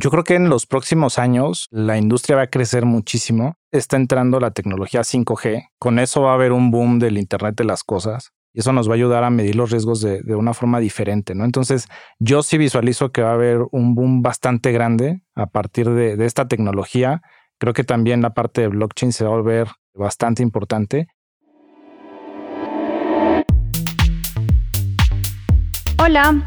Yo creo que en los próximos años la industria va a crecer muchísimo. Está entrando la tecnología 5G. Con eso va a haber un boom del Internet de las cosas. Y eso nos va a ayudar a medir los riesgos de, una forma diferente, ¿no? Entonces, yo sí visualizo que va a haber un boom bastante grande a partir de, de esta tecnología. Creo que también la parte de blockchain se va a volver bastante importante. Hola,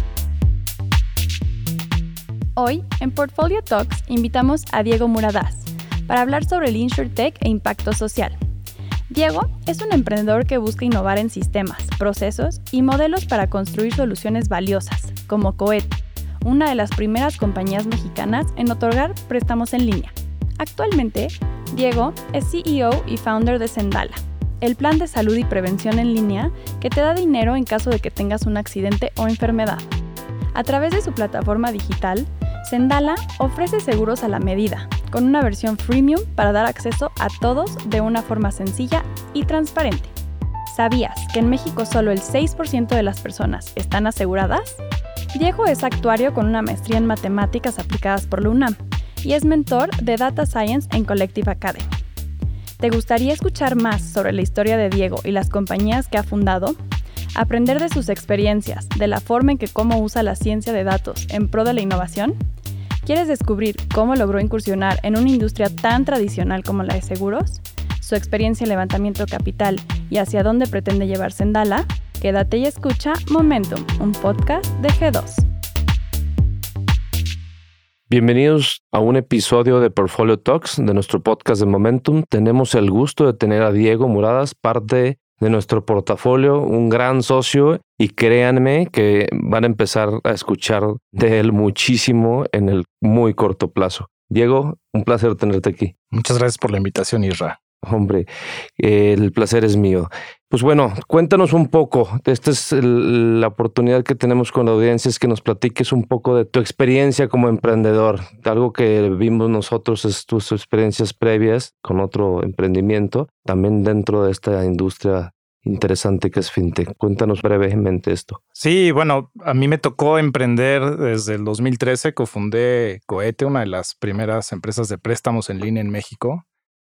Hoy, en Portfolio Talks, invitamos a Diego Muradás para hablar sobre el InsurTech e impacto social. Diego es un emprendedor que busca innovar en sistemas, procesos y modelos para construir soluciones valiosas, como Coet, una de las primeras compañías mexicanas en otorgar préstamos en línea. Actualmente, Diego es CEO y founder de Sendala, el plan de salud y prevención en línea que te da dinero en caso de que tengas un accidente o enfermedad. A través de su plataforma digital, Sendala ofrece seguros a la medida, con una versión freemium para dar acceso a todos de una forma sencilla y transparente. ¿Sabías que en México solo el 6% de las personas están aseguradas? Diego es actuario con una maestría en matemáticas aplicadas por la UNAM y es mentor de Data Science en Collective Academy. ¿Te gustaría escuchar más sobre la historia de Diego y las compañías que ha fundado? Aprender de sus experiencias, de la forma en que cómo usa la ciencia de datos en pro de la innovación? ¿Quieres descubrir cómo logró incursionar en una industria tan tradicional como la de seguros? ¿Su experiencia en levantamiento capital y hacia dónde pretende llevar Sendala? Quédate y escucha Momentum, un podcast de G2. Bienvenidos a un episodio de Portfolio Talks de nuestro podcast de Momentum. Tenemos el gusto de tener a Diego Muradas, parte de nuestro portafolio, un gran socio y créanme que van a empezar a escuchar de él muchísimo en el muy corto plazo. Diego, un placer tenerte aquí. Muchas gracias por la invitación, Isra. Hombre, el placer es mío. Pues bueno, cuéntanos un poco. Esta es la oportunidad que tenemos con la audiencia, es que nos platiques un poco de tu experiencia como emprendedor. Algo que vimos nosotros es tus experiencias previas con otro emprendimiento, también dentro de esta industria interesante que es FinTech. Cuéntanos brevemente esto. Sí, bueno, a mí me tocó emprender desde el 2013, cofundé Coete, una de las primeras empresas de préstamos en línea en México.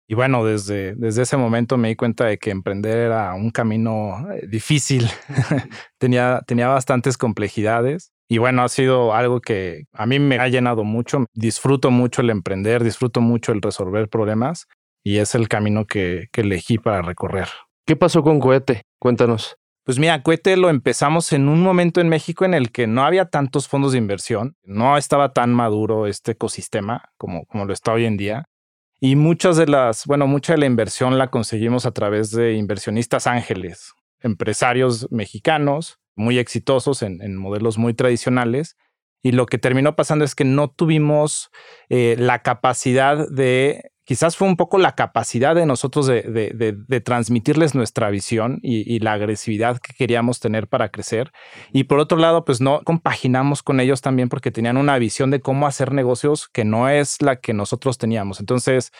Y bueno, desde, desde ese momento me di cuenta de que emprender era un camino eh, difícil, tenía, tenía bastantes complejidades. Y bueno, ha sido algo que a mí me ha llenado mucho. Disfruto mucho el emprender, disfruto mucho el resolver problemas y es el camino que, que elegí para recorrer. ¿Qué pasó con Cohete? Cuéntanos. Pues mira, Cohete lo empezamos en un momento en México en el que no había tantos fondos de inversión, no estaba tan maduro este ecosistema como, como lo está hoy en día. Y muchas de las, bueno, mucha de la inversión la conseguimos a través de inversionistas ángeles, empresarios mexicanos muy exitosos en, modelos muy tradicionales. Y lo que terminó pasando es que no tuvimos eh, la capacidad de quizás fue un poco la capacidad de nosotros de, transmitirles nuestra visión y, la agresividad que queríamos tener para crecer. Y por otro lado, pues no compaginamos con ellos también porque tenían una visión de cómo hacer negocios que no es la que nosotros teníamos. Entonces,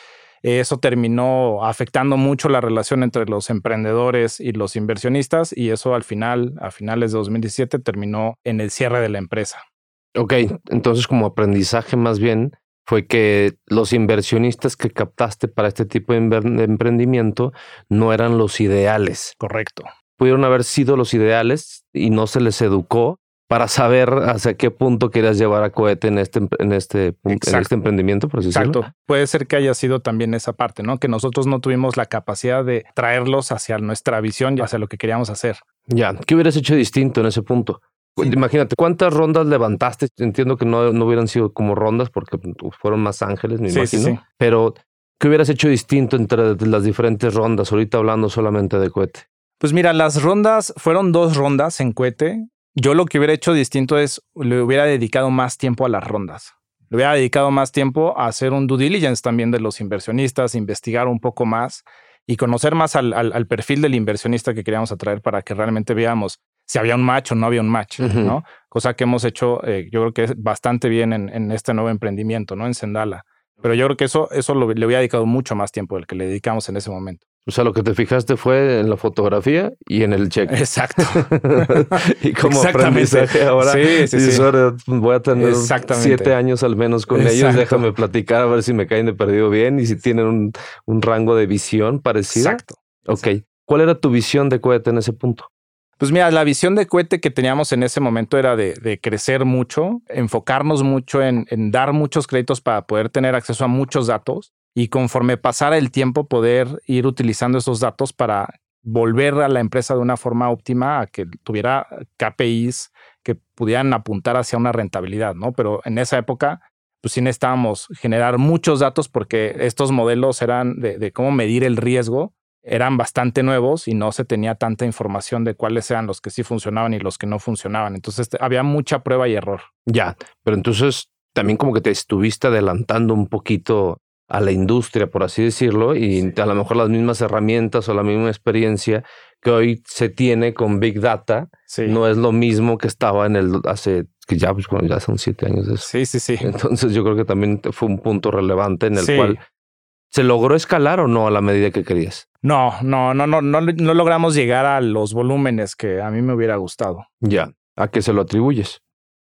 eso terminó afectando mucho la relación entre los emprendedores y los inversionistas y eso al final, a finales de 2017, terminó en el cierre de la empresa. Ok, entonces como aprendizaje más bien, fue que los inversionistas que captaste para este tipo de, emprendimiento no eran los ideales. Correcto. Pudieron haber sido los ideales y no se les educó para saber hacia qué punto querías llevar a Cohete en este, en este, en este emprendimiento, por Exacto. Puede ser que haya sido también esa parte, ¿no? Que nosotros no tuvimos la capacidad de traerlos hacia nuestra visión y hacia lo que queríamos hacer. Ya, ¿qué hubieras hecho distinto en ese punto? Imagínate, ¿cuántas rondas levantaste? Entiendo que no, no hubieran sido como rondas porque pues, fueron más ángeles, me imagino. Pero, ¿qué hubieras hecho distinto entre las diferentes rondas? Ahorita hablando solamente de cohete. Pues mira, las rondas fueron dos rondas en cohete. Yo lo que hubiera hecho distinto es le hubiera dedicado más tiempo a las rondas. le hubiera dedicado más tiempo a hacer un due diligence también de los inversionistas, investigar un poco más y conocer más al, perfil del inversionista que queríamos atraer para que realmente veamos si había un match o no había un match, ¿no? Cosa que hemos hecho, eh, yo creo que es bastante bien en, este nuevo emprendimiento, ¿no? En Sendala. Pero yo creo que eso, eso lo, le había dedicado mucho más tiempo del que le dedicamos en ese momento. O sea, lo que te fijaste fue en la fotografía y en el check. Exacto. y como aprendizaje ahora, sí, sí, sí. voy a tener siete años al menos con ellos. Déjame platicar a ver si me caen de perdido bien y si tienen un, un rango de visión parecido. Exacto. Ok. ¿Cuál era tu visión de cohete en ese punto? Pues mira, la visión de cohete que teníamos en ese momento era de, crecer mucho, enfocarnos mucho en, dar muchos créditos para poder tener acceso a muchos datos y conforme pasara el tiempo poder ir utilizando esos datos para volver a la empresa de una forma óptima a que tuviera KPIs que pudieran apuntar hacia una rentabilidad, ¿no? Pero en esa época, pues sí necesitábamos generar muchos datos porque estos modelos eran de, cómo medir el riesgo, eran bastante nuevos y no se tenía tanta información de cuáles eran los que sí funcionaban y los que no funcionaban. Entonces había mucha prueba y error. Ya, pero entonces también como que te estuviste adelantando un poquito a la industria, por así decirlo, y a lo mejor las mismas herramientas o la misma experiencia que hoy se tiene con Big Data no es lo mismo que estaba en el hace que ya pues bueno, ya son siete años de eso. Sí, sí, sí. Entonces yo creo que también fue un punto relevante en el cual se logró escalar o no a la medida que querías. No, no, no, no, no, no logramos llegar a los volúmenes que a mí me hubiera gustado. Ya. ¿A qué se lo atribuyes?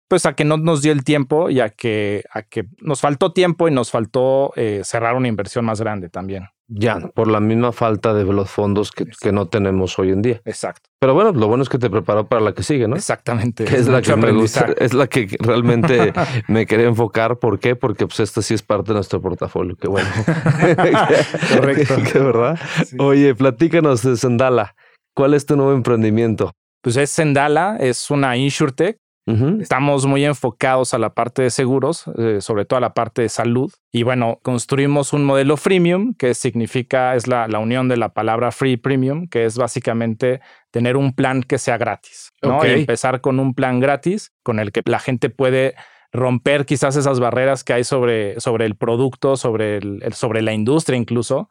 Pues a que no nos dio el tiempo y a que, a que nos faltó tiempo y nos faltó eh, cerrar una inversión más grande también. Ya, por la misma falta de los fondos que, que, no tenemos hoy en día. Exacto. Pero bueno, lo bueno es que te preparó para la que sigue, ¿no? Exactamente. es, la que me gusta, es la que realmente me quería enfocar. ¿Por qué? Porque pues esta sí es parte de nuestro portafolio. Qué bueno. Correcto. Qué verdad. Oye, platícanos de Sendala. ¿Cuál es tu nuevo emprendimiento? Pues es Sendala, es una insurtech Estamos muy enfocados a la parte de seguros, eh, sobre todo a la parte de salud. Y bueno, construimos un modelo freemium, que significa, es la, unión de la palabra free premium, que es básicamente tener un plan que sea gratis. ¿no? empezar con un plan gratis con el que la gente puede romper quizás esas barreras que hay sobre, sobre el producto, sobre, el, sobre la industria incluso,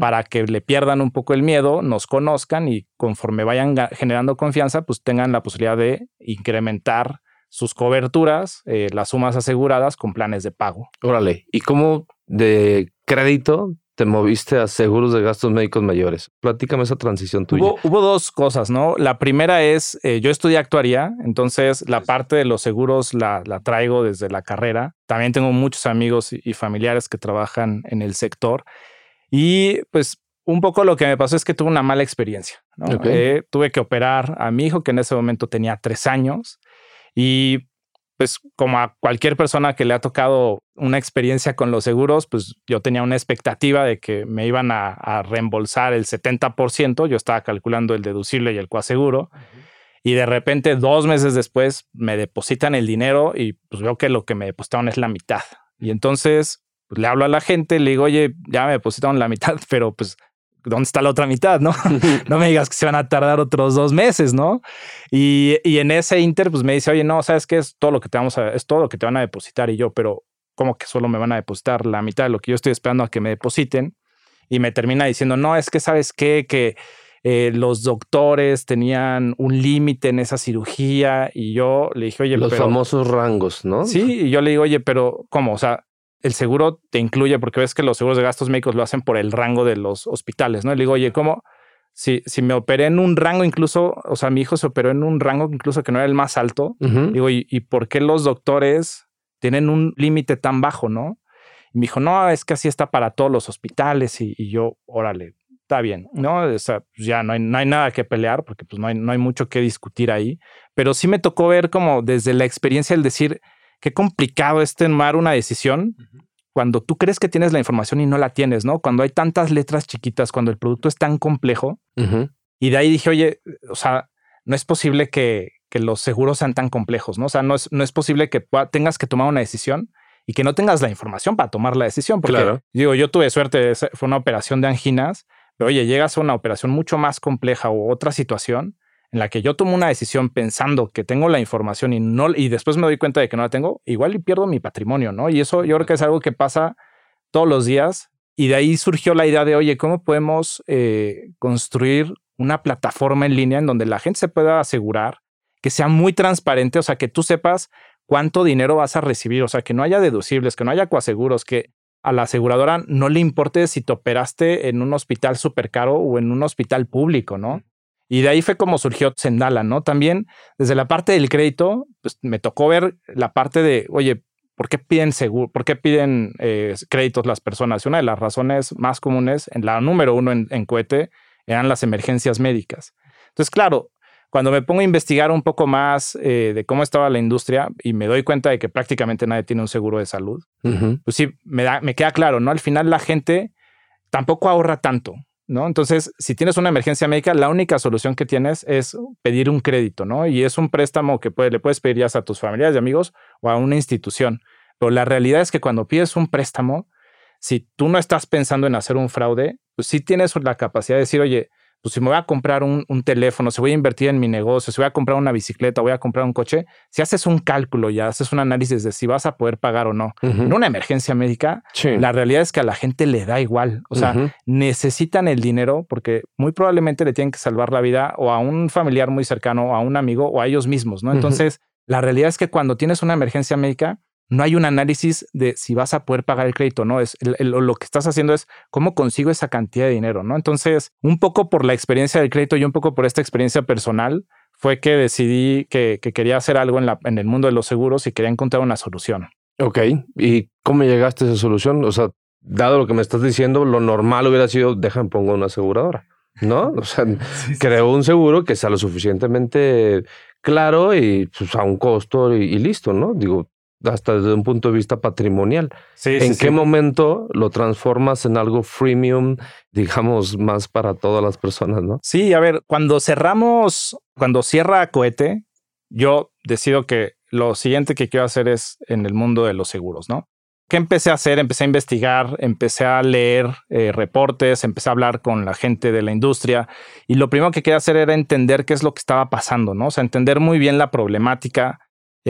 para que le pierdan un poco el miedo, nos conozcan y conforme vayan generando confianza, pues tengan la posibilidad de incrementar sus coberturas, eh, las sumas aseguradas con planes de pago. Órale, ¿y cómo de crédito te moviste a seguros de gastos médicos mayores. Platícame esa transición tuya. Hubo, dos cosas, ¿no? La primera es, eh, yo estudié actuaría, entonces la parte de los seguros la, la, traigo desde la carrera. También tengo muchos amigos y familiares que trabajan en el sector. Y pues un poco lo que me pasó es que tuve una mala experiencia. ¿no? Eh, tuve que operar a mi hijo, que en ese momento tenía tres años. Y pues como a cualquier persona que le ha tocado una experiencia con los seguros, pues yo tenía una expectativa de que me iban a, reembolsar el 70%, yo estaba calculando el deducible y el coaseguro, y de repente dos meses después me depositan el dinero y pues veo que lo que me depositaron es la mitad. Y entonces pues, le hablo a la gente, le digo, oye, ya me depositaron la mitad, pero pues ¿dónde está la otra mitad? No, no me digas que se van a tardar otros dos meses, ¿no? Y, en ese inter, pues me dice, oye, no, sabes qué es todo lo que te vamos a, es todo lo que te van a depositar. Y yo, pero ¿cómo que solo me van a depositar la mitad de lo que yo estoy esperando a que me depositen? Y me termina diciendo, no, es que sabes qué, que eh, los doctores tenían un límite en esa cirugía. Y yo le dije, oye, los famosos rangos, ¿no? Sí, y yo le digo, oye, pero ¿cómo? O sea, el seguro te incluye, porque ves que los seguros de gastos médicos lo hacen por el rango de los hospitales, ¿no? le digo, oye, ¿cómo? Si, si me operé en un rango incluso, o sea, mi hijo se operó en un rango incluso que no era el más alto, digo, ¿y, ¿y, por qué los doctores tienen un límite tan bajo, no? Y me dijo, no, es que así está para todos los hospitales y, y yo, órale, está bien, ¿no? O sea, pues ya no hay, no hay nada que pelear porque pues no hay, no hay mucho que discutir ahí, pero sí me tocó ver como desde la experiencia el decir, qué complicado es tomar una decisión cuando tú crees que tienes la información y no la tienes, ¿no? Cuando hay tantas letras chiquitas, cuando el producto es tan complejo. Y de ahí dije, oye, o sea, no es posible que, que, los seguros sean tan complejos, ¿no? O sea, no es, no es posible que tengas que tomar una decisión y que no tengas la información para tomar la decisión. Porque, claro. digo, yo tuve suerte, fue una operación de anginas, pero oye, llegas a una operación mucho más compleja o otra situación en la que yo tomo una decisión pensando que tengo la información y no y después me doy cuenta de que no la tengo, igual y pierdo mi patrimonio, ¿no? Y eso yo creo que es algo que pasa todos los días y de ahí surgió la idea de, oye, ¿cómo podemos eh, construir una plataforma en línea en donde la gente se pueda asegurar que sea muy transparente, o sea, que tú sepas cuánto dinero vas a recibir, o sea, que no haya deducibles, que no haya coaseguros, que a la aseguradora no le importe si te operaste en un hospital súper caro o en un hospital público, ¿no? Y de ahí fue como surgió Sendala, ¿no? También desde la parte del crédito, pues me tocó ver la parte de, oye, ¿por qué piden seguro, por qué piden eh, créditos las personas? Y una de las razones más comunes, en la número uno en, en cohete, eran las emergencias médicas. Entonces, claro, cuando me pongo a investigar un poco más eh, de cómo estaba la industria y me doy cuenta de que prácticamente nadie tiene un seguro de salud, pues sí, me, da, me queda claro, ¿no? Al final la gente tampoco ahorra tanto, ¿no? Entonces, si tienes una emergencia médica, la única solución que tienes es pedir un crédito, ¿no? Y es un préstamo que le puedes pedir ya a tus familiares y amigos o a una institución. Pero la realidad es que cuando pides un préstamo, si tú no estás pensando en hacer un fraude, pues sí tienes la capacidad de decir, oye, pues si me voy a comprar un, teléfono, si voy a invertir en mi negocio, si voy a comprar una bicicleta, voy a comprar un coche, si haces un cálculo y haces un análisis de si vas a poder pagar o no, en una emergencia médica, la realidad es que a la gente le da igual. O sea, necesitan el dinero porque muy probablemente le tienen que salvar la vida o a un familiar muy cercano, o a un amigo o a ellos mismos, ¿no? Entonces, la realidad es que cuando tienes una emergencia médica, no hay un análisis de si vas a poder pagar el crédito, no, es lo que estás haciendo es cómo consigo esa cantidad de dinero, ¿no? Entonces, un poco por la experiencia del crédito y un poco por esta experiencia personal, fue que decidí que, quería hacer algo en, la, en el mundo de los seguros y quería encontrar una solución. Ok, ¿y cómo llegaste a esa solución? O sea, dado lo que me estás diciendo, lo normal hubiera sido, déjame pongo una aseguradora, ¿no? O sea, creo un seguro que sea lo suficientemente claro y pues, a un costo y listo, ¿no? Digo, hasta desde un punto de vista patrimonial. ¿En qué momento lo transformas en algo freemium, digamos, más para todas las personas, no? Sí, a ver, cuando cerramos, cuando cierra Cohete, yo decido que lo siguiente que quiero hacer es en el mundo de los seguros, ¿no? ¿Qué empecé a hacer? Empecé a investigar, empecé a leer eh, reportes, empecé a hablar con la gente de la industria y lo primero que quería hacer era entender qué es lo que estaba pasando, ¿no? O sea, entender muy bien la problemática,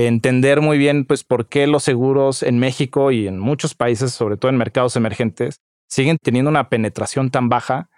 entender muy bien pues por qué los seguros en México y en muchos países, sobre todo en mercados emergentes, siguen teniendo una penetración tan baja.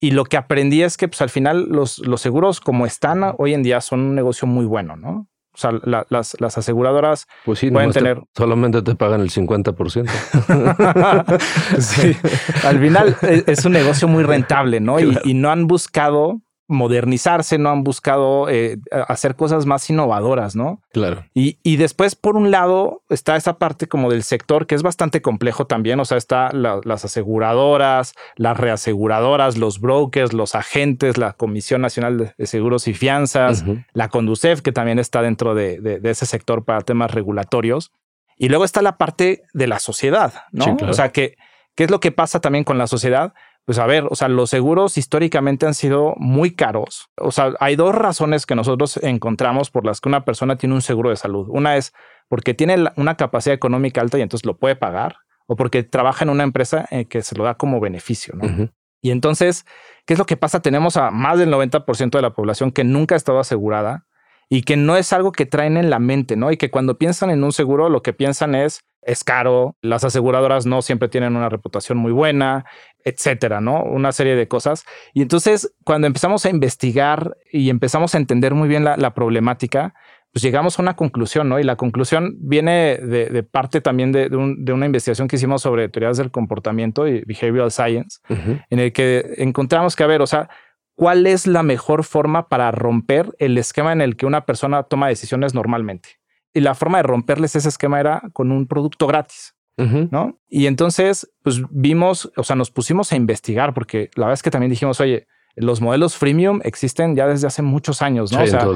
Y lo que aprendí es que pues, al final los, los seguros como están hoy en día son un negocio muy bueno, ¿no? O sea, las, las, aseguradoras pues pueden tener... solamente te pagan el 50%. sí, al final e, es un negocio muy rentable, ¿no? Y, y, no han buscado modernizarse, no han buscado eh, hacer cosas más innovadoras, ¿no? Claro. Y, y, después, por un lado, está esa parte como del sector que es bastante complejo también, o sea, está las aseguradoras, las reaseguradoras, los brokers, los agentes, la Comisión Nacional de Seguros y Fianzas, la Conducef, que también está dentro de, de, ese sector para temas regulatorios. Y luego está la parte de la sociedad, ¿no? O sea, que, ¿qué es lo que pasa también con la sociedad? Pues a ver, o sea, los seguros históricamente han sido muy caros. O sea, hay dos razones que nosotros encontramos por las que una persona tiene un seguro de salud. Una es porque tiene una capacidad económica alta y entonces lo puede pagar, o porque trabaja en una empresa eh, que se lo da como beneficio, ¿no? Y entonces, ¿qué es lo que pasa? Tenemos a más del 90% de la población que nunca ha estado asegurada y que no es algo que traen en la mente, ¿no? Y que cuando piensan en un seguro, lo que piensan es, es caro, las aseguradoras no siempre tienen una reputación muy buena, etcétera, ¿no? Una serie de cosas. Y entonces, cuando empezamos a investigar y empezamos a entender muy bien la, problemática, pues llegamos a una conclusión, ¿no? Y la conclusión viene de, parte también de, una investigación que hicimos sobre teorías del comportamiento y behavioral science, en el que encontramos que, a ver, o sea, ¿cuál es la mejor forma para romper el esquema en el que una persona toma decisiones normalmente? Y la forma de romperles ese esquema era con un producto gratis. ¿no? Y entonces, pues vimos, o sea, nos pusimos a investigar porque la verdad es que también dijimos, oye, los modelos freemium existen ya desde hace muchos años, ¿no? o, sea,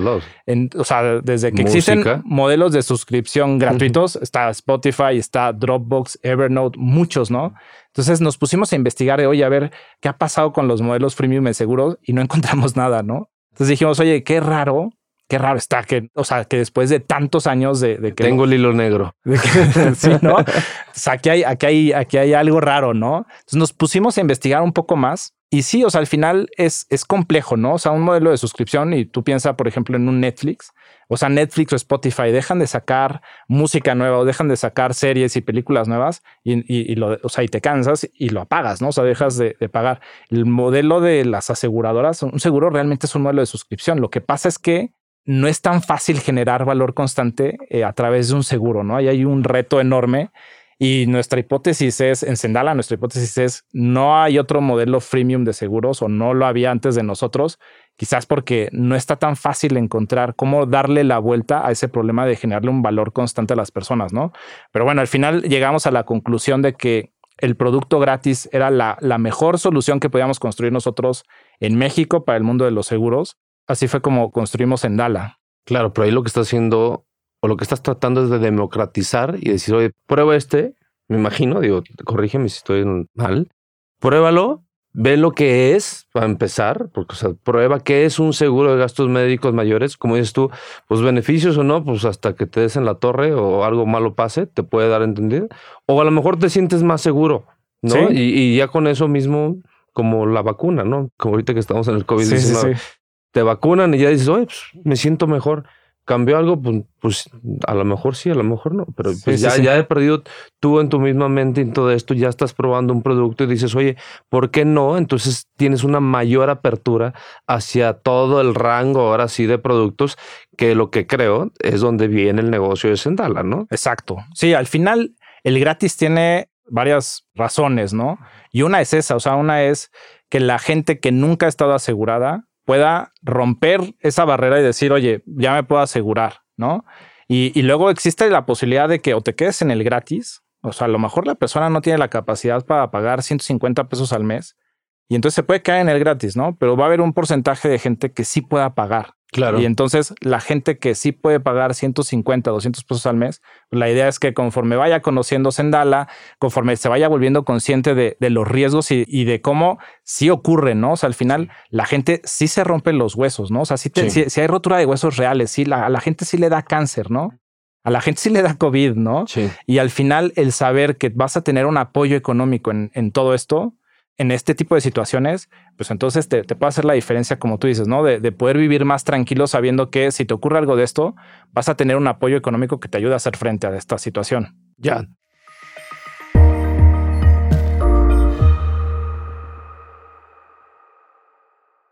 en o, sea, desde que existen modelos de suscripción gratuitos, está Spotify, está Dropbox, Evernote, muchos, ¿no? Entonces nos pusimos a investigar, de, oye, a ver qué ha pasado con los modelos freemium en seguros y no encontramos nada, ¿no? Entonces dijimos, oye, qué raro qué raro está que, o sea, que después de tantos años de, que tengo el hilo negro, sí, no, o sea, aquí hay, aquí hay, aquí hay algo raro, no? Entonces nos pusimos a investigar un poco más Y sí, o sea, al final es, es complejo, ¿no? O sea, un modelo de suscripción y tú piensas, por ejemplo, en un Netflix, o sea, Netflix o Spotify dejan de sacar música nueva o dejan de sacar series y películas nuevas y, lo, o sea, y te cansas y lo apagas, ¿no? O sea, dejas de, pagar. El modelo de las aseguradoras, un seguro realmente es un modelo de suscripción. Lo que pasa es que no es tan fácil generar valor constante eh, a través de un seguro, ¿no? Ahí hay un reto enorme y nuestra hipótesis es, en Sendala, nuestra hipótesis es, no hay otro modelo freemium de seguros o no lo había antes de nosotros, quizás porque no está tan fácil encontrar cómo darle la vuelta a ese problema de generarle un valor constante a las personas, ¿no? Pero bueno, al final llegamos a la conclusión de que el producto gratis era la, la mejor solución que podíamos construir nosotros en México para el mundo de los seguros. Así fue como construimos Sendala. Claro, pero ahí lo que está haciendo o lo que estás tratando es de democratizar y decir, oye, prueba este, me imagino, digo, corrígeme si estoy mal, pruébalo, ve lo que es, para empezar, porque o sea, prueba qué es un seguro de gastos médicos mayores, como dices tú, pues beneficios o no, pues hasta que te des en la torre o algo malo pase, te puede dar a entender, o a lo mejor te sientes más seguro, ¿no? Y, ya con eso mismo, como la vacuna, ¿no? Como ahorita que estamos en el COVID-19, te vacunan y ya dices, oye, pues me siento mejor cambió algo, pues, pues, a lo mejor sí, a lo mejor no, pero pues ya, ya he perdido tú en tu misma mente en todo esto, ya estás probando un producto y dices, oye, ¿por qué no? Entonces tienes una mayor apertura hacia todo el rango ahora sí de productos, que lo que creo es donde viene el negocio de Sendala, ¿no? Exacto. Sí, al final el gratis tiene varias razones, ¿no? Y una es esa, o sea, una es que la gente que nunca ha estado asegurada pueda romper esa barrera y decir, oye, ya me puedo asegurar, ¿no? Y, luego existe la posibilidad de que o te quedes en el gratis, o sea, a lo mejor la persona no tiene la capacidad para pagar 150 pesos al mes y entonces se puede caer en el gratis, ¿no? Pero va a haber un porcentaje de gente que sí pueda pagar. Claro. Y entonces la gente que sí puede pagar 150, 200 pesos al mes, la idea es que conforme vaya conociendo Sendala, conforme se vaya volviendo consciente de, los riesgos y, de cómo sí ocurre, ¿no? O sea, al final la gente sí se rompe los huesos, ¿no? O sea, si, hay rotura de huesos reales, sí, a la gente sí le da cáncer, ¿no? A la gente sí le da COVID, ¿no? Sí. Y al final el saber que vas a tener un apoyo económico en, en todo esto, en este tipo de situaciones, pues entonces te, puede hacer la diferencia, como tú dices, ¿no? De, poder vivir más tranquilo sabiendo que si te ocurre algo de esto, vas a tener un apoyo económico que te ayude a hacer frente a esta situación. Ya.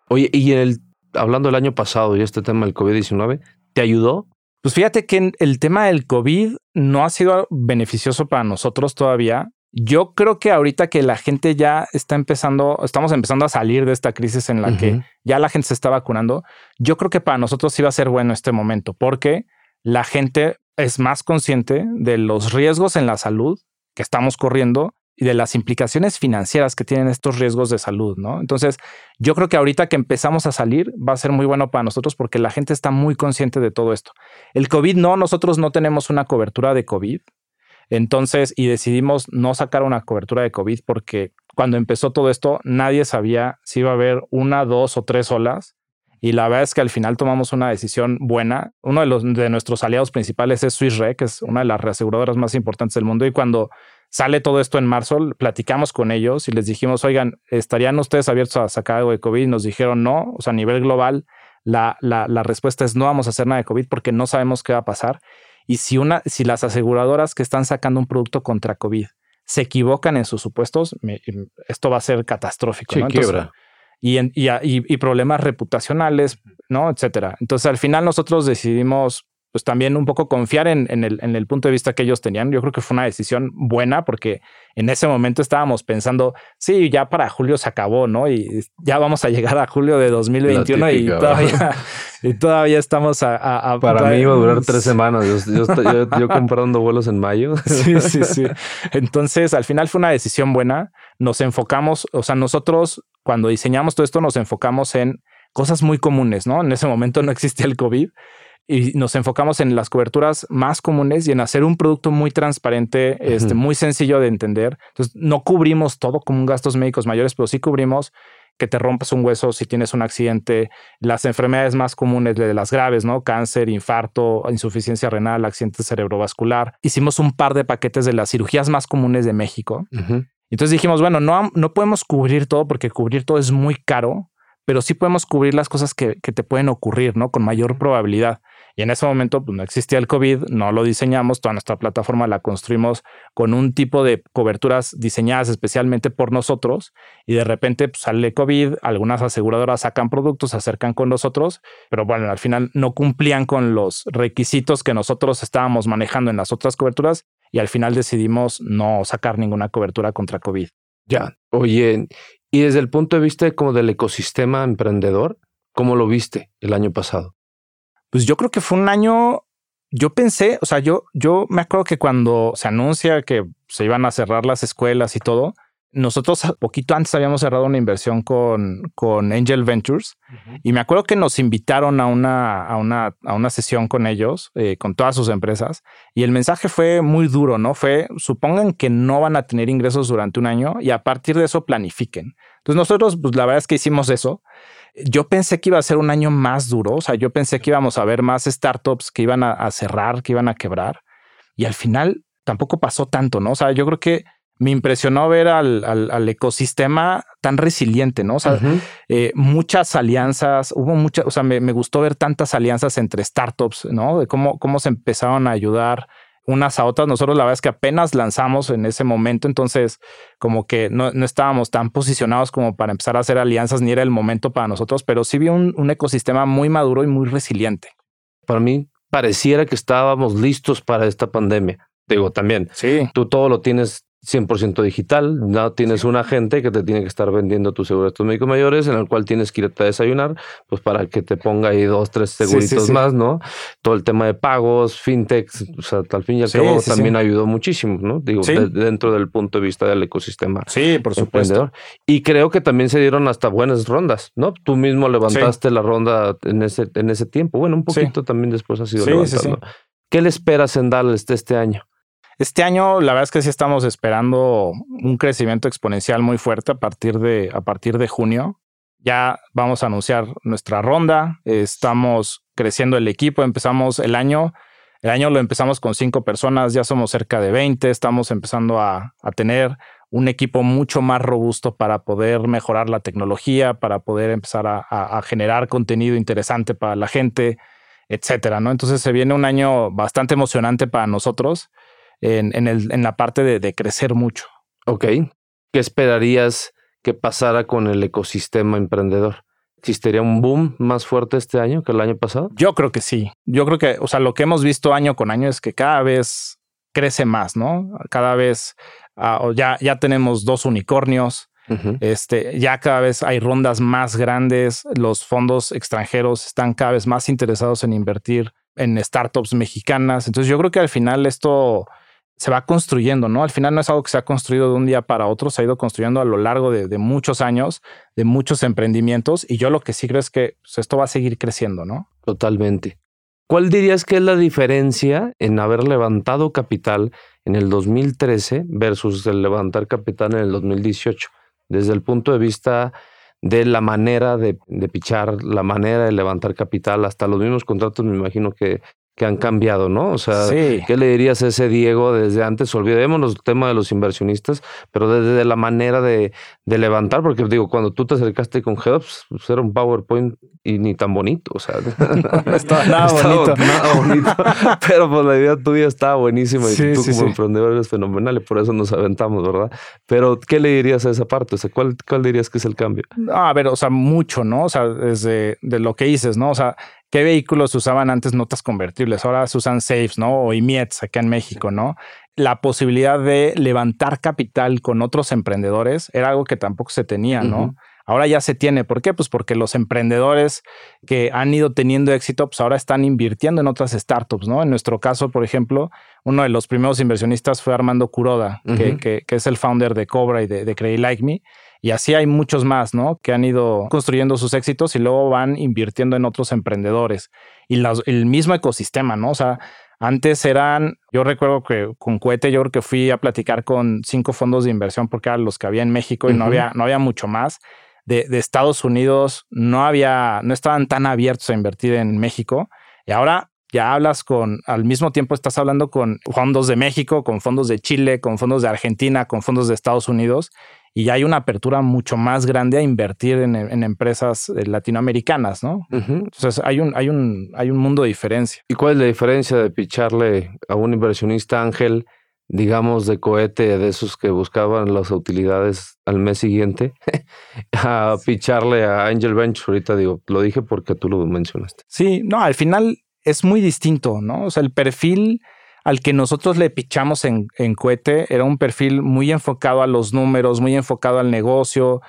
Oye, y el, hablando del año pasado y este tema del COVID-19, ¿te ayudó? Pues fíjate que el tema del COVID no ha sido beneficioso para nosotros todavía. Yo creo que ahorita que la gente ya está empezando, estamos empezando a salir de esta crisis en la que ya la gente se está vacunando, yo creo que para nosotros sí va a ser bueno este momento porque la gente es más consciente de los riesgos en la salud que estamos corriendo y de las implicaciones financieras que tienen estos riesgos de salud, ¿no? Entonces, yo creo que ahorita que empezamos a salir va a ser muy bueno para nosotros porque la gente está muy consciente de todo esto. El COVID no, nosotros no tenemos una cobertura de COVID, entonces, y decidimos no sacar una cobertura de COVID porque cuando empezó todo esto, nadie sabía si iba a haber una, dos o tres olas. Y la verdad es que al final tomamos una decisión buena. Uno de, los, de nuestros aliados principales es Swiss Re, que es una de las reaseguradoras más importantes del mundo. Y cuando sale todo esto en marzo, platicamos con ellos y les dijimos, oigan, ¿estarían ustedes abiertos a sacar algo de COVID? Y nos dijeron no. O sea, a nivel global, la, la, la respuesta es no vamos a hacer nada de COVID porque no sabemos qué va a pasar. Y si, una, si las aseguradoras que están sacando un producto contra COVID se equivocan en sus supuestos, esto va a ser catastrófico. Sí, quiebra. Y, y, problemas reputacionales, ¿no? Etcétera. Entonces, al final nosotros decidimos pues también un poco confiar en, el, en, el, punto de vista que ellos tenían. Yo creo que fue una decisión buena porque en ese momento estábamos pensando, sí, ya para julio se acabó, ¿no? Y ya vamos a llegar a julio de 2021 y, todavía, y todavía estamos a... para mí iba a durar tres semanas. Yo, yo, yo, comprando vuelos en mayo. sí, sí, sí. Entonces, al final fue una decisión buena. Nos enfocamos, o sea, nosotros cuando diseñamos todo esto nos enfocamos en cosas muy comunes, ¿no? En ese momento no existía el COVID y nos enfocamos en las coberturas más comunes y en hacer un producto muy transparente, este, muy sencillo de entender. Entonces, no cubrimos todo como gastos médicos mayores, pero sí cubrimos que te rompes un hueso si tienes un accidente, las enfermedades más comunes de las graves, ¿no? Cáncer, infarto, insuficiencia renal, accidente cerebrovascular. Hicimos un par de paquetes de las cirugías más comunes de México. Entonces dijimos, bueno, no, no podemos cubrir todo porque cubrir todo es muy caro, pero sí podemos cubrir las cosas que, que te pueden ocurrir, ¿no? Con mayor probabilidad. Y en ese momento pues, no existía el COVID, no lo diseñamos, toda nuestra plataforma la construimos con un tipo de coberturas diseñadas especialmente por nosotros y de repente pues, sale COVID, algunas aseguradoras sacan productos, se acercan con nosotros, pero bueno, al final no cumplían con los requisitos que nosotros estábamos manejando en las otras coberturas y al final decidimos no sacar ninguna cobertura contra COVID. Ya, oye, y desde el punto de vista como del ecosistema emprendedor, ¿cómo lo viste el año pasado? Pues yo creo que fue un año, yo pensé, o sea, yo, yo me acuerdo que cuando se anuncia que se iban a cerrar las escuelas y todo, nosotros poquito antes habíamos cerrado una inversión con, con Angel Ventures y me acuerdo que nos invitaron a una, a una, a una sesión con ellos, eh, con todas sus empresas, y el mensaje fue muy duro, ¿no? Fue, supongan que no van a tener ingresos durante un año y a partir de eso planifiquen. Entonces nosotros, pues la verdad es que hicimos eso yo pensé que iba a ser un año más duro, o sea, yo pensé que íbamos a ver más startups que iban a, cerrar, que iban a quebrar, y al final tampoco pasó tanto, ¿no? O sea, yo creo que me impresionó ver al, ecosistema tan resiliente, ¿no? O sea, eh, muchas alianzas, hubo muchas, o sea, me, me, gustó ver tantas alianzas entre startups, ¿no? De cómo, cómo se empezaron a ayudar unas a otras. Nosotros la verdad es que apenas lanzamos en ese momento, entonces como que no, estábamos tan posicionados como para empezar a hacer alianzas, ni era el momento para nosotros, pero sí vi un, un ecosistema muy maduro y muy resiliente. Para mí pareciera que estábamos listos para esta pandemia. Digo, también, sí. tú todo lo tienes 100% digital, no tienes un agente que te tiene que estar vendiendo tu seguro de estos médicos mayores, en el cual tienes que irte a desayunar, pues para que te ponga ahí dos, tres seguritos más, ¿no? Todo el tema de pagos, fintech, o sea, al fin y al cabo también ayudó muchísimo, ¿no? Digo, dentro del punto de vista del ecosistema. Sí, por supuesto. Y creo que también se dieron hasta buenas rondas, ¿no? Tú mismo levantaste la ronda en ese, en ese tiempo. Bueno, un poquito también después ha sido levantando. ¿Qué le esperas en Dallas este año? Este año, la verdad es que sí estamos esperando un crecimiento exponencial muy fuerte a partir de, a partir de junio. Ya vamos a anunciar nuestra ronda. Estamos creciendo el equipo. Empezamos el año. El año lo empezamos con cinco personas. Ya somos cerca de 20. Estamos empezando a, tener un equipo mucho más robusto para poder mejorar la tecnología, para poder empezar a, a generar contenido interesante para la gente, etcétera. Entonces se viene un año bastante emocionante para nosotros en, el, en la parte de, crecer mucho. Ok. ¿Qué esperarías que pasara con el ecosistema emprendedor? ¿Existiría un boom más fuerte este año que el año pasado? Yo creo que sí. Yo creo que, o sea, lo que hemos visto año con año es que cada vez crece más, ¿no? Cada vez uh, ya, ya tenemos dos unicornios. Este, ya cada vez hay rondas más grandes. Los fondos extranjeros están cada vez más interesados en invertir en startups mexicanas. Entonces, yo creo que al final esto se va construyendo, ¿no? Al final no es algo que se ha construido de un día para otro, se ha ido construyendo a lo largo de, muchos años, de muchos emprendimientos, y yo lo que sí creo es que pues, esto va a seguir creciendo, ¿no? Totalmente. ¿Cuál dirías que es la diferencia en haber levantado capital en el 2013 versus el levantar capital en el 2018? Desde el punto de vista de la manera de, de, pichar, la manera de levantar capital, hasta los mismos contratos, me imagino que que han cambiado, ¿no? O sea, ¿qué le dirías a ese Diego desde antes? Olvidémonos el tema de los inversionistas, pero desde la manera de, levantar, porque digo, cuando tú te acercaste con Helps, pues era un PowerPoint y ni tan bonito, o sea, no estaba nada bonito. Nada bonito, pero pues la idea tuya estaba buenísima y tú como emprendedor eres fenomenal y por eso nos aventamos, ¿verdad? Pero, ¿qué le dirías a esa parte? O sea, ¿cuál, cuál dirías que es el cambio? a ver, o sea, mucho, ¿no? O sea, desde de lo que dices, ¿no? O sea, ¿Qué vehículos usaban antes notas convertibles? Ahora se usan safes, ¿no? O IMIETs acá en México, ¿no? La posibilidad de levantar capital con otros emprendedores era algo que tampoco se tenía, ¿no? Ahora ya se tiene. ¿Por qué? Pues porque los emprendedores que han ido teniendo éxito, pues ahora están invirtiendo en otras startups, ¿no? En nuestro caso, por ejemplo, uno de los primeros inversionistas fue Armando Kuroda, que, es el founder de Cobra y de, de Credit Like Me. Y así hay muchos más, ¿no? Que han ido construyendo sus éxitos y luego van invirtiendo en otros emprendedores. Y el mismo ecosistema, ¿no? O sea, antes eran, yo recuerdo que con Cohete yo creo que fui a platicar con cinco fondos de inversión porque eran los que había en México y no, había, no había mucho más. De, de, Estados Unidos no había, no estaban tan abiertos a invertir en México. Y ahora ya hablas con, al mismo tiempo estás hablando con fondos de México, con fondos de Chile, con fondos de Argentina, con fondos de Estados Unidos, y ya hay una apertura mucho más grande a invertir en, empresas eh, latinoamericanas, ¿no? Entonces hay un, hay, un, hay un mundo de diferencia. ¿Y cuál es la diferencia de picharle a un inversionista ángel, digamos, de cohete, de esos que buscaban las utilidades al mes siguiente, a picharle a Angel Venture? Ahorita digo, lo dije porque tú lo mencionaste. Sí, no, al final es muy distinto, ¿no? O sea, el perfil al que nosotros le pichamos en, en cohete era un perfil muy enfocado a los números, muy enfocado al negocio,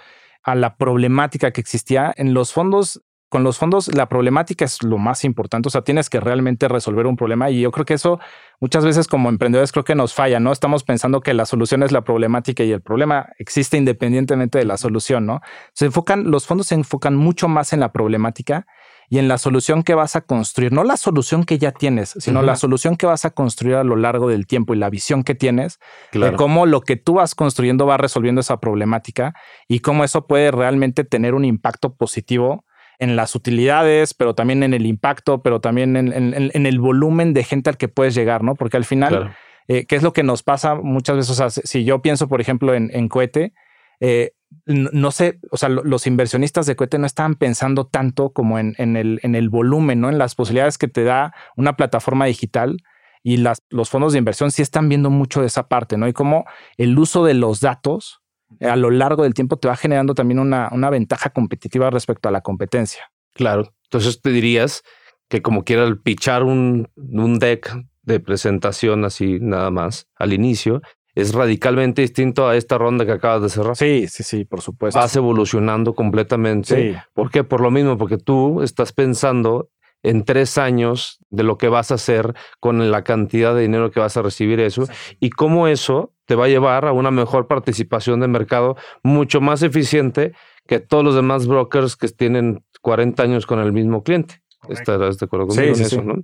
a la problemática que existía. En los fondos, con los fondos, la problemática es lo más importante. O sea, tienes que realmente resolver un problema y yo creo que eso muchas veces como emprendedores creo que nos falla, ¿no? Estamos pensando que la solución es la problemática y el problema existe independientemente de la solución, ¿no? Se enfocan, los fondos se enfocan mucho más en la problemática y en la solución que vas a construir, no la solución que ya tienes, sino la solución que vas a construir a lo largo del tiempo y la visión que tienes de cómo lo que tú vas construyendo va resolviendo esa problemática y cómo eso puede realmente tener un impacto positivo en las utilidades, pero también en el impacto, pero también en, el volumen de gente al que puedes llegar, ¿no? Porque al final, eh, ¿qué es lo que nos pasa muchas veces? O sea, si yo pienso, por ejemplo, en, cohete, eh, no sé, o sea, los inversionistas de cohete no estaban pensando tanto como en, el, en el volumen, ¿no? En las posibilidades que te da una plataforma digital y los fondos de inversión sí están viendo mucho de esa parte, ¿no? Y cómo el uso de los datos a lo largo del tiempo te va generando también una, una ventaja competitiva respecto a la competencia. Claro. Entonces te dirías que como quiera pichar un, un deck de presentación así nada más al inicio, es radicalmente distinto a esta ronda que acabas de cerrar. Sí, sí, sí, por supuesto. Vas evolucionando completamente. Sí. ¿Por qué? Por lo mismo, porque tú estás pensando en tres años de lo que vas a hacer con la cantidad de dinero que vas a recibir eso y cómo eso te va a llevar a una mejor participación de mercado mucho más eficiente que todos los demás brokers que tienen 40 años con el mismo cliente. ¿Estarás de acuerdo conmigo en eso? ¿no?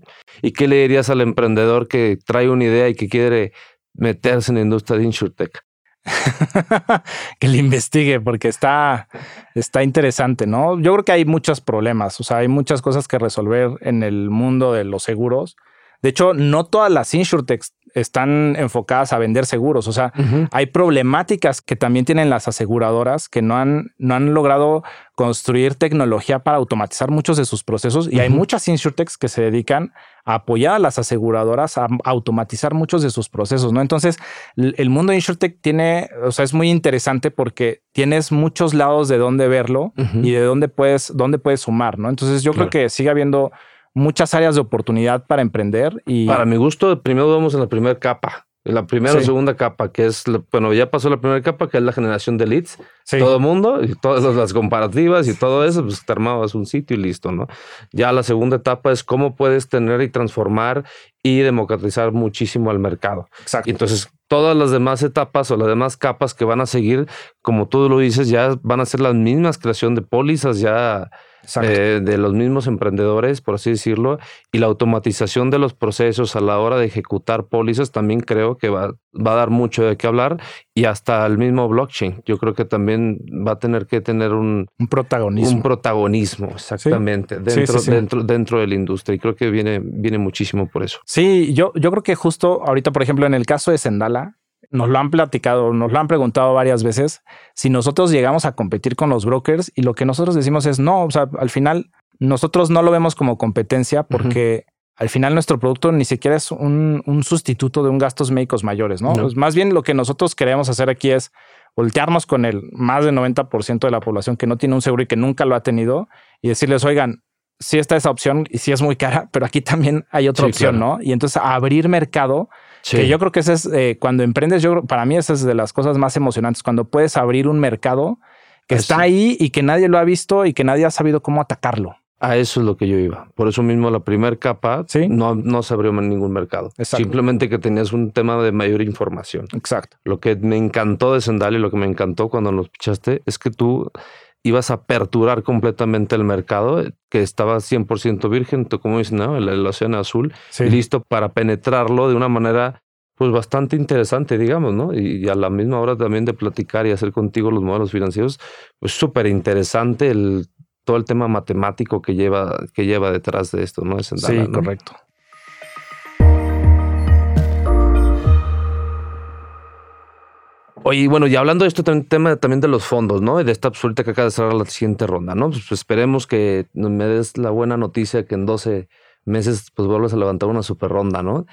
¿Y qué le dirías al emprendedor que trae una idea y que quiere meterse en la industria de InsurTech? que le investigue porque está, está interesante, ¿no? Yo creo que hay muchos problemas, o sea, hay muchas cosas que resolver en el mundo de los seguros. De hecho, no todas las insurtechs están enfocadas a vender seguros. O sea, hay problemáticas que también tienen las aseguradoras que no han, no han logrado construir tecnología para automatizar muchos de sus procesos. Y hay muchas insurtechs que se dedican a apoyar a las aseguradoras a automatizar muchos de sus procesos, ¿no? Entonces, el mundo de insurtech tiene, o sea, es muy interesante porque tienes muchos lados de dónde verlo y de dónde puedes, dónde puedes sumar, ¿no? Entonces, yo creo que sigue habiendo muchas áreas de oportunidad para emprender. Y... Para mi gusto, primero vamos en la primera capa. En la primera o segunda capa, que es, bueno, ya pasó la primera capa, que es la generación de leads. Todo el mundo, y todas las comparativas y todo eso, pues te armabas un sitio y listo, ¿no? Ya la segunda etapa es cómo puedes tener y transformar y democratizar muchísimo al mercado. Exacto. Y entonces, todas las demás etapas o las demás capas que van a seguir, como tú lo dices, ya van a ser las mismas creación de pólizas, ya eh, de los mismos emprendedores, por así decirlo, y la automatización de los procesos a la hora de ejecutar pólizas también creo que va, va a dar mucho de qué hablar y hasta el mismo blockchain. Yo creo que también va a tener que tener un, un protagonismo. Un protagonismo, exactamente, dentro, dentro, dentro de la industria. Y creo que viene, viene muchísimo por eso. Sí, yo, yo creo que justo ahorita, por ejemplo, en el caso de Sendala, nos lo han platicado, nos lo han preguntado varias veces, si nosotros llegamos a competir con los brokers y lo que nosotros decimos es no, o sea, al final nosotros no lo vemos como competencia porque al final nuestro producto ni siquiera es un, sustituto de un gastos médicos mayores, ¿no? Pues más bien lo que nosotros queremos hacer aquí es voltearnos con el más del 90% de la población que no tiene un seguro y que nunca lo ha tenido y decirles, oigan, sí está esa opción y sí es muy cara, pero aquí también hay otra opción, ¿no? Y entonces abrir mercado que yo creo que ese es eh, cuando emprendes, yo para mí esa es de las cosas más emocionantes, cuando puedes abrir un mercado que está ahí y que nadie lo ha visto y que nadie ha sabido cómo atacarlo. A eso es lo que yo iba. Por eso mismo la primera capa no, no se abrió en ningún mercado. Simplemente que tenías un tema de mayor información. Exacto. Lo que me encantó de Sendal y lo que me encantó cuando nos pichaste es que tú ibas a aperturar completamente el mercado, que estaba 100% virgen, como dicen, ¿no? el, océano azul, listo para penetrarlo de una manera pues bastante interesante, digamos, ¿no? Y, a la misma hora también de platicar y hacer contigo los modelos financieros, pues súper interesante el, todo el tema matemático que lleva, que lleva detrás de esto, ¿no? sí, correcto. Oye, bueno, y hablando de esto, tema también de los fondos, ¿no? Y de esta absoluta que acaba de cerrar la siguiente ronda, ¿no? Pues, pues esperemos que me des la buena noticia que en 12 meses pues vuelvas a levantar una super ronda, ¿no?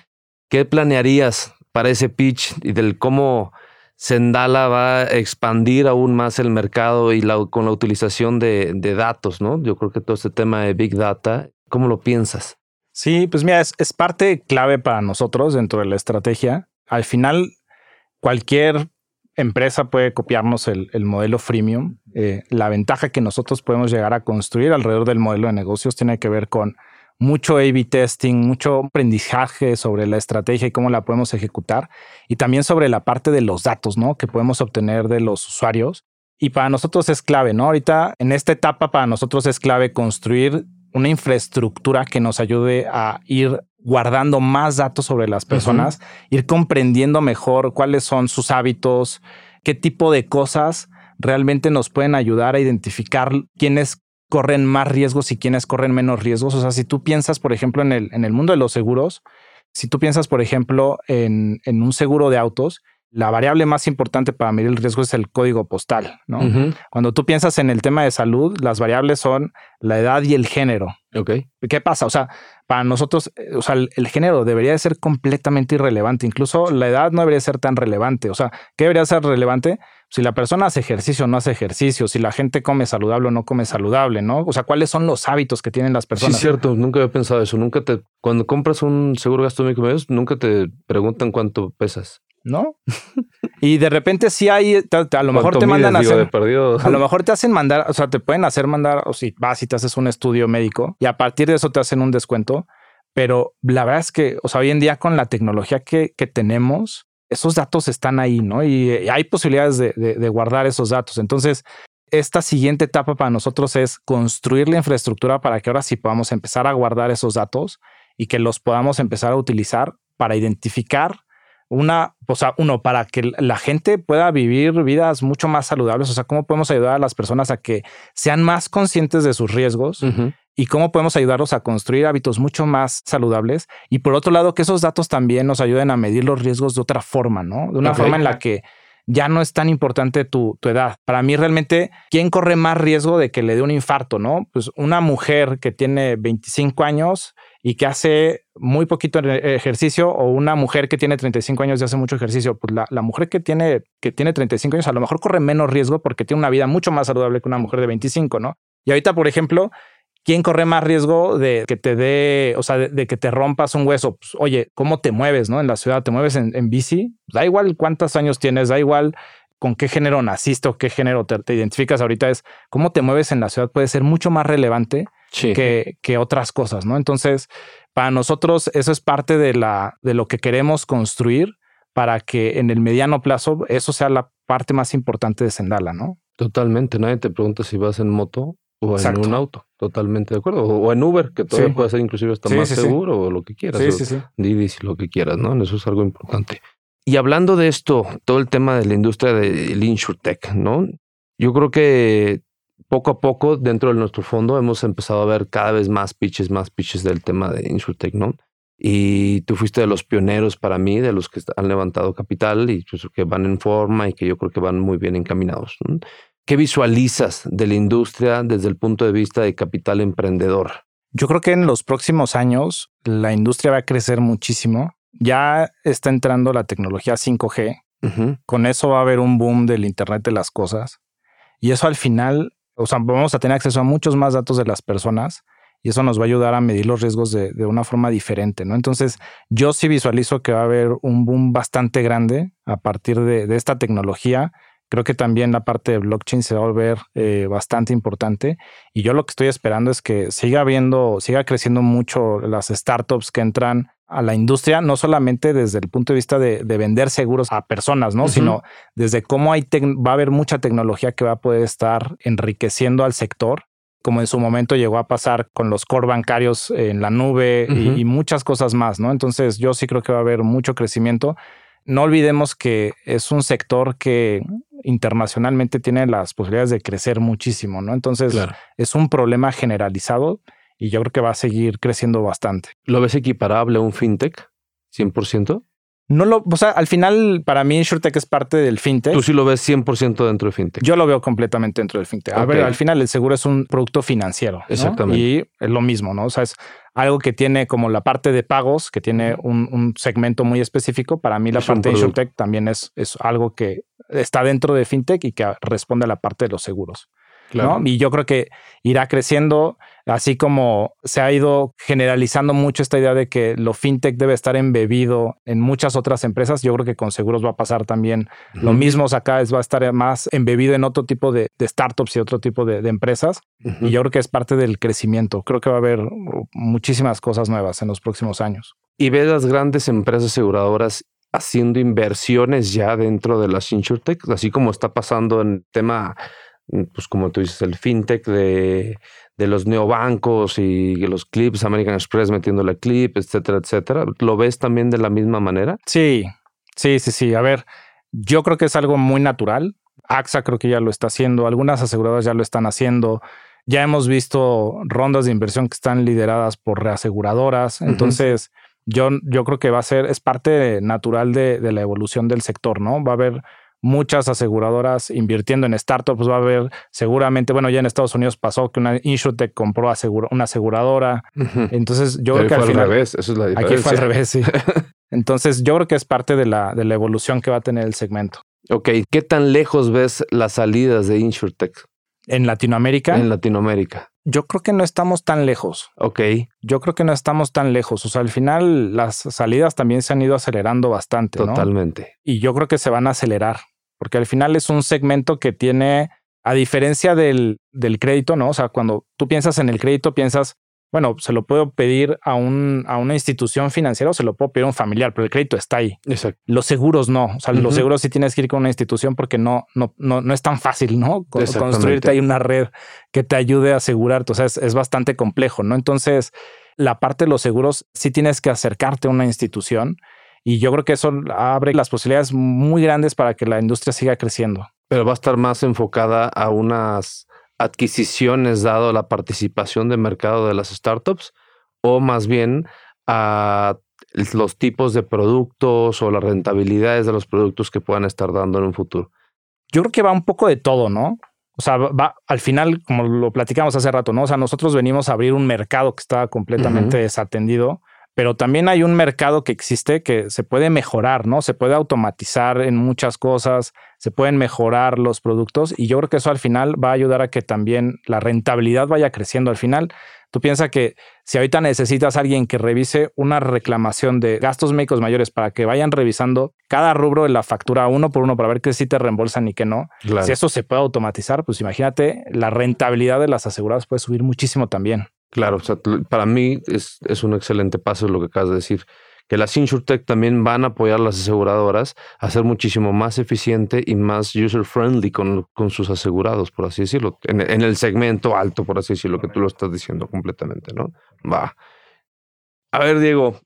¿Qué planearías para ese pitch y del cómo Sendala va a expandir aún más el mercado y la, con la utilización de, datos, ¿no? Yo creo que todo este tema de Big Data, ¿cómo lo piensas? Sí, pues mira, es parte clave para nosotros dentro de la estrategia. Al final, cualquier empresa puede copiarnos el, el modelo freemium. Eh, la ventaja que nosotros podemos llegar a construir alrededor del modelo de negocios tiene que ver con mucho A-B testing, mucho aprendizaje sobre la estrategia y cómo la podemos ejecutar, y también sobre la parte de los datos, ¿no? Que podemos obtener de los usuarios. Y para nosotros es clave, ¿no? Ahorita en esta etapa para nosotros es clave construir una infraestructura que nos ayude a ir guardando más datos sobre las personas, ir comprendiendo mejor cuáles son sus hábitos, qué tipo de cosas realmente nos pueden ayudar a identificar quiénes corren más riesgos y quiénes corren menos riesgos. O sea, si tú piensas, por ejemplo, en el, en el mundo de los seguros, si tú piensas, por ejemplo, en, en un seguro de autos, la variable más importante para medir el riesgo es el código postal. ¿no? Cuando tú piensas en el tema de salud, las variables son la edad y el género. Okay. ¿Qué pasa? O sea, para nosotros, o sea, el, género debería de ser completamente irrelevante. Incluso la edad no debería ser tan relevante. O sea, ¿qué debería ser relevante? Si la persona hace ejercicio o no hace ejercicio, si la gente come saludable o no come saludable, ¿no? O sea, ¿cuáles son los hábitos que tienen las personas? Sí, cierto. Nunca había pensado eso. Nunca te, cuando compras un seguro gastronomía nunca te preguntan cuánto pesas. ¿No? y de repente sí hay, a lo mejor te mandan a hacer, a lo mejor te hacen mandar, o sea, te pueden hacer mandar, o si vas y te haces un estudio médico y a partir de eso te hacen un descuento, pero la verdad es que, o sea, hoy en día con la tecnología que, que tenemos, esos datos están ahí, ¿no? Y, hay posibilidades de, de guardar esos datos. Entonces, esta siguiente etapa para nosotros es construir la infraestructura para que ahora sí podamos empezar a guardar esos datos y que los podamos empezar a utilizar para identificar una, o sea, uno, para que la gente pueda vivir vidas mucho más saludables, o sea, cómo podemos ayudar a las personas a que sean más conscientes de sus riesgos y cómo podemos ayudarlos a construir hábitos mucho más saludables. Y por otro lado, que esos datos también nos ayuden a medir los riesgos de otra forma, ¿no? De una forma en la que ya no es tan importante tu, tu, edad. Para mí realmente, ¿quién corre más riesgo de que le dé un infarto, no? Pues una mujer que tiene 25 años y que hace muy poquito ejercicio o una mujer que tiene 35 años y hace mucho ejercicio, pues la, mujer que tiene, que tiene 35 años a lo mejor corre menos riesgo porque tiene una vida mucho más saludable que una mujer de 25, ¿no? Y ahorita, por ejemplo, ¿quién corre más riesgo de que te dé, o sea, de, que te rompas un hueso? Pues, oye, ¿cómo te mueves, no? En la ciudad, ¿te mueves en, bici? Da igual cuántos años tienes, da igual con qué género naciste o qué género te identificas ahorita, es cómo te mueves en la ciudad puede ser mucho más relevante que, que, otras cosas, ¿no? Entonces, para nosotros eso es parte de, la, de lo que queremos construir para que en el mediano plazo eso sea la parte más importante de Sendala, ¿no? Totalmente, nadie te pregunta si vas en moto o en un auto, totalmente de acuerdo. O, en Uber, que todavía puede ser inclusive hasta más seguro o lo que quieras. Sí, sí, sí. Didi, lo que quieras, ¿no? Eso es algo importante. Y hablando de esto, todo el tema de la industria del InsurTech, ¿no? Yo creo que poco a poco dentro de nuestro fondo hemos empezado a ver cada vez más pitches, más pitches del tema de InsurTech, ¿no? Y tú fuiste de los pioneros para mí, de los que han levantado capital y pues, que van en forma y que yo creo que van muy bien encaminados. ¿Qué visualizas de la industria desde el punto de vista de capital emprendedor? Yo creo que en los próximos años la industria va a crecer muchísimo. Ya está entrando la tecnología 5G. Con eso va a haber un boom del Internet de las Cosas. Y eso al final o sea, vamos a tener acceso a muchos más datos de las personas y eso nos va a ayudar a medir los riesgos de, una forma diferente, ¿no? Entonces, yo sí visualizo que va a haber un boom bastante grande a partir de, esta tecnología. Creo que también la parte de blockchain se va a volver eh, bastante importante. Y yo lo que estoy esperando es que siga habiendo, siga creciendo mucho las startups que entran a la industria, no solamente desde el punto de vista de, vender seguros a personas, ¿no? Sino desde cómo hay va a haber mucha tecnología que va a poder estar enriqueciendo al sector, como en su momento llegó a pasar con los core bancarios en la nube y, y, muchas cosas más, ¿no? Entonces yo sí creo que va a haber mucho crecimiento. No olvidemos que es un sector que internacionalmente tiene las posibilidades de crecer muchísimo, ¿no? Entonces es un problema generalizado y yo creo que va a seguir creciendo bastante. ¿Lo ves equiparable a un fintech? 100%? No lo, o sea, al final para mí InsurTech es parte del fintech. Tú sí lo ves 100% dentro de fintech. Yo lo veo completamente dentro del fintech. A ver, al final el seguro es un producto financiero. Exactamente. Y es lo mismo, ¿no? O sea, es algo que tiene como la parte de pagos, que tiene un, segmento muy específico. Para mí la parte de InsurTech también es, es algo que está dentro de fintech y que responde a la parte de los seguros. Y yo creo que irá creciendo, así como se ha ido generalizando mucho esta idea de que lo fintech debe estar embebido en muchas otras empresas. Yo creo que con seguros va a pasar también lo mismo. acá es, va a estar más embebido en otro tipo de, startups y otro tipo de, empresas. Y yo creo que es parte del crecimiento. Creo que va a haber muchísimas cosas nuevas en los próximos años. Y ves las grandes empresas aseguradoras haciendo inversiones ya dentro de las insurtech, así como está pasando en el tema pues como tú dices, el fintech de, de los neobancos y los clips, American Express metiéndole clip, etcétera, etcétera. ¿Lo ves también de la misma manera? Sí, sí, sí, sí. A ver, yo creo que es algo muy natural. AXA creo que ya lo está haciendo, algunas aseguradoras ya lo están haciendo. Ya hemos visto rondas de inversión que están lideradas por reaseguradoras. Entonces, yo, yo creo que va a ser, es parte natural de, de la evolución del sector, ¿no? Va a haber muchas aseguradoras invirtiendo en startups. Va a haber seguramente, bueno, ya en Estados Unidos pasó que una InsurTech compró una aseguradora. Entonces, yo creo que al final. Al revés, eso es la diferencia. Aquí fue al revés, sí. Entonces, yo creo que es parte de la, de la evolución que va a tener el segmento. Ok, ¿qué tan lejos ves las salidas de InsurTech? En Latinoamérica. En Latinoamérica. Yo creo que no estamos tan lejos. Ok. Yo creo que no estamos tan lejos. O sea, al final las salidas también se han ido acelerando bastante. Totalmente. Y yo creo que se van a acelerar porque al final es un segmento que tiene, a diferencia del, del crédito, ¿no? O sea, cuando tú piensas en el crédito, piensas, bueno, se lo puedo pedir a, un, a una institución financiera o se lo puedo pedir a un familiar, pero el crédito está ahí. Exacto. Los seguros no. O sea, los seguros sí tienes que ir con una institución porque no, no, no, no es tan fácil, ¿no? Construirte ahí una red que te ayude a asegurarte. O sea, es, es bastante complejo, ¿no? Entonces, la parte de los seguros sí tienes que acercarte a una institución y yo creo que eso abre las posibilidades muy grandes para que la industria siga creciendo. Pero va a estar más enfocada a unas adquisiciones dado la participación de mercado de las startups o más bien a los tipos de productos o las rentabilidades de los productos que puedan estar dando en un futuro. Yo creo que va un poco de todo, ¿no? O sea, va al final, como lo platicamos hace rato, ¿no? O sea, nosotros venimos a abrir un mercado que estaba completamente desatendido pero también hay un mercado que existe que se puede mejorar, ¿no? Se puede automatizar en muchas cosas, se pueden mejorar los productos y yo creo que eso al final va a ayudar a que también la rentabilidad vaya creciendo. Al final, tú piensas que si ahorita necesitas a alguien que revise una reclamación de gastos médicos mayores para que vayan revisando cada rubro de la factura uno por uno para ver que sí te reembolsan y que no, si eso se puede automatizar, pues imagínate, la rentabilidad de las aseguradas puede subir muchísimo también. Claro, o sea, para mí es, un excelente paso lo que acabas de decir. Que las InsurTech también van a apoyar a las aseguradoras a ser muchísimo más eficiente y más user-friendly con, con, sus asegurados, por así decirlo. En, en, el segmento alto, por así decirlo, que tú lo estás diciendo completamente, ¿no? Va. A ver, Diego,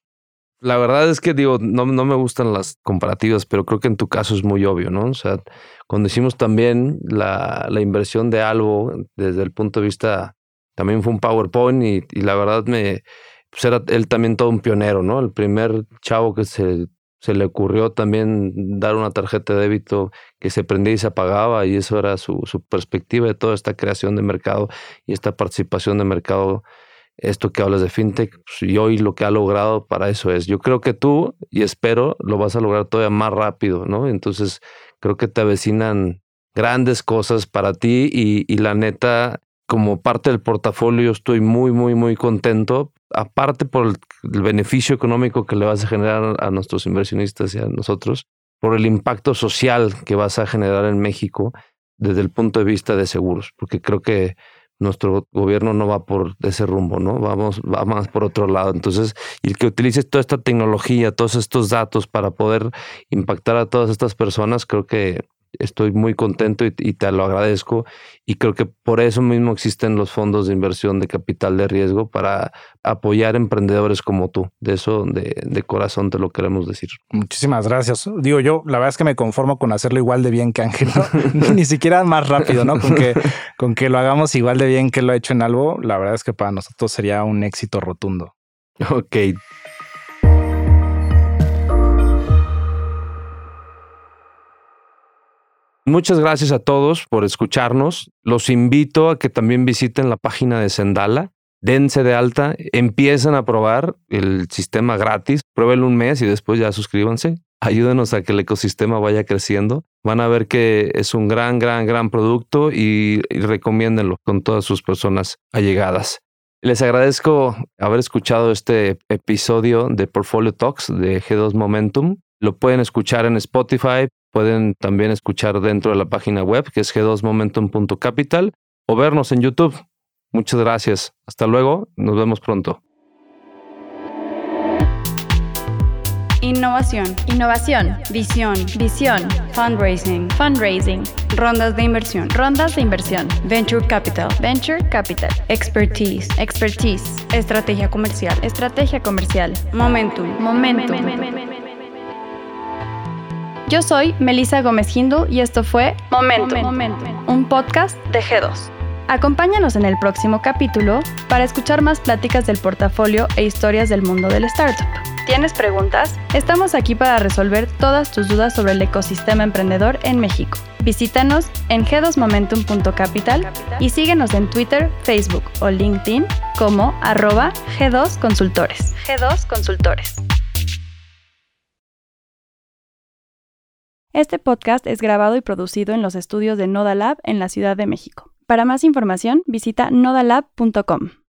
la verdad es que digo, no, no me gustan las comparativas, pero creo que en tu caso es muy obvio, ¿no? O sea, cuando hicimos también la, la inversión de algo desde el punto de vista también fue un PowerPoint y, la verdad me, pues era él también todo un pionero, ¿no? El primer chavo que se, se le ocurrió también dar una tarjeta de débito que se prendía y se apagaba y eso era su, su perspectiva de toda esta creación de mercado y esta participación de mercado esto que hablas de fintech, pues, y hoy lo que ha logrado para eso es, yo creo que tú, y espero, lo vas a lograr todavía más rápido, ¿no? Entonces, creo que te avecinan grandes cosas para ti y, y la neta, como parte del portafolio estoy muy, muy, muy contento. Aparte por el, beneficio económico que le vas a generar a nuestros inversionistas y a nosotros, por el impacto social que vas a generar en México desde el punto de vista de seguros, porque creo que nuestro gobierno no va por ese rumbo, ¿no? Vamos, va más por otro lado. Entonces, y el que utilices toda esta tecnología, todos estos datos para poder impactar a todas estas personas, creo que estoy muy contento y, te lo agradezco. Y creo que por eso mismo existen los fondos de inversión de capital de riesgo para apoyar emprendedores como tú. De eso, de, corazón, te lo queremos decir. Muchísimas gracias. Digo yo, la verdad es que me conformo con hacerlo igual de bien que Ángel, ni siquiera más rápido, ¿no? Con que, con que lo hagamos igual de bien que lo ha hecho en algo, la verdad es que para nosotros sería un éxito rotundo. Ok, Muchas gracias a todos por escucharnos. Los invito a que también visiten la página de Sendala. Dense de alta, empiecen a probar el sistema gratis, pruébenlo un mes y después ya suscríbanse. Ayúdenos a que el ecosistema vaya creciendo. Van a ver que es un gran, gran, gran producto y, y recomiéndenlo con todas sus personas allegadas. Les agradezco haber escuchado este episodio de Portfolio Talks de G2 Momentum. Lo pueden escuchar en Spotify, pueden también escuchar dentro de la página web que es g2momentum.capital o vernos en YouTube. Muchas gracias. Hasta luego. Nos vemos pronto. Innovación. Innovación. Visión. Visión. Fundraising. Fundraising. Rondas de inversión. Rondas de inversión. Venture Capital. Venture Capital. Expertise. Expertise. Estrategia comercial. Estrategia comercial. Momentum. Momentum. Yo soy Melissa Gómez Hindú y esto fue Momentum. un podcast de G2. Acompáñanos en el próximo capítulo para escuchar más pláticas del portafolio e historias del mundo del startup. ¿Tienes preguntas? Estamos aquí para resolver todas tus dudas sobre el ecosistema emprendedor en México. Visítanos en g2momentum.capital y síguenos en Twitter, Facebook o LinkedIn como arroba G2 Consultores. G2 Consultores. Este podcast es grabado y producido en los estudios de Noda Lab en la Ciudad de México. Para más información, visita nodalab.com.